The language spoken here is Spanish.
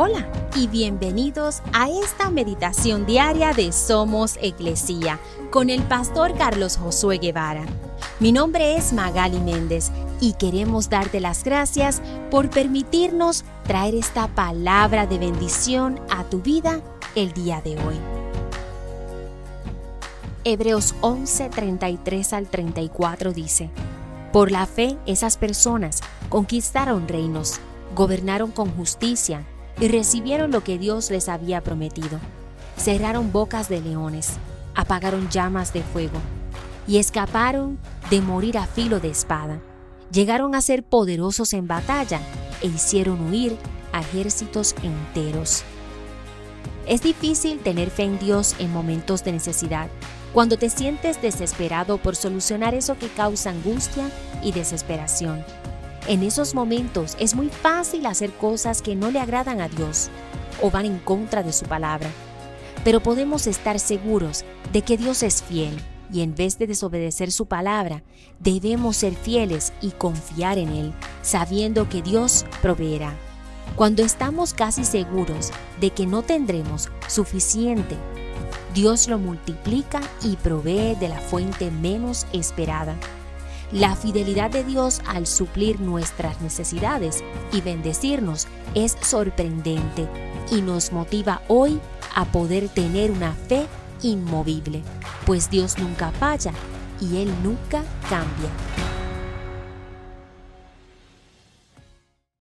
Hola y bienvenidos a esta meditación diaria de Somos Iglesia con el pastor Carlos Josué Guevara. Mi nombre es Magali Méndez y queremos darte las gracias por permitirnos traer esta palabra de bendición a tu vida el día de hoy. Hebreos 11, 33 al 34 dice, Por la fe esas personas conquistaron reinos, gobernaron con justicia, y recibieron lo que Dios les había prometido. Cerraron bocas de leones, apagaron llamas de fuego y escaparon de morir a filo de espada. Llegaron a ser poderosos en batalla e hicieron huir a ejércitos enteros. Es difícil tener fe en Dios en momentos de necesidad, cuando te sientes desesperado por solucionar eso que causa angustia y desesperación. En esos momentos es muy fácil hacer cosas que no le agradan a Dios o van en contra de su palabra. Pero podemos estar seguros de que Dios es fiel y en vez de desobedecer su palabra, debemos ser fieles y confiar en Él, sabiendo que Dios proveerá. Cuando estamos casi seguros de que no tendremos suficiente, Dios lo multiplica y provee de la fuente menos esperada. La fidelidad de Dios al suplir nuestras necesidades y bendecirnos es sorprendente y nos motiva hoy a poder tener una fe inmovible, pues Dios nunca falla y Él nunca cambia.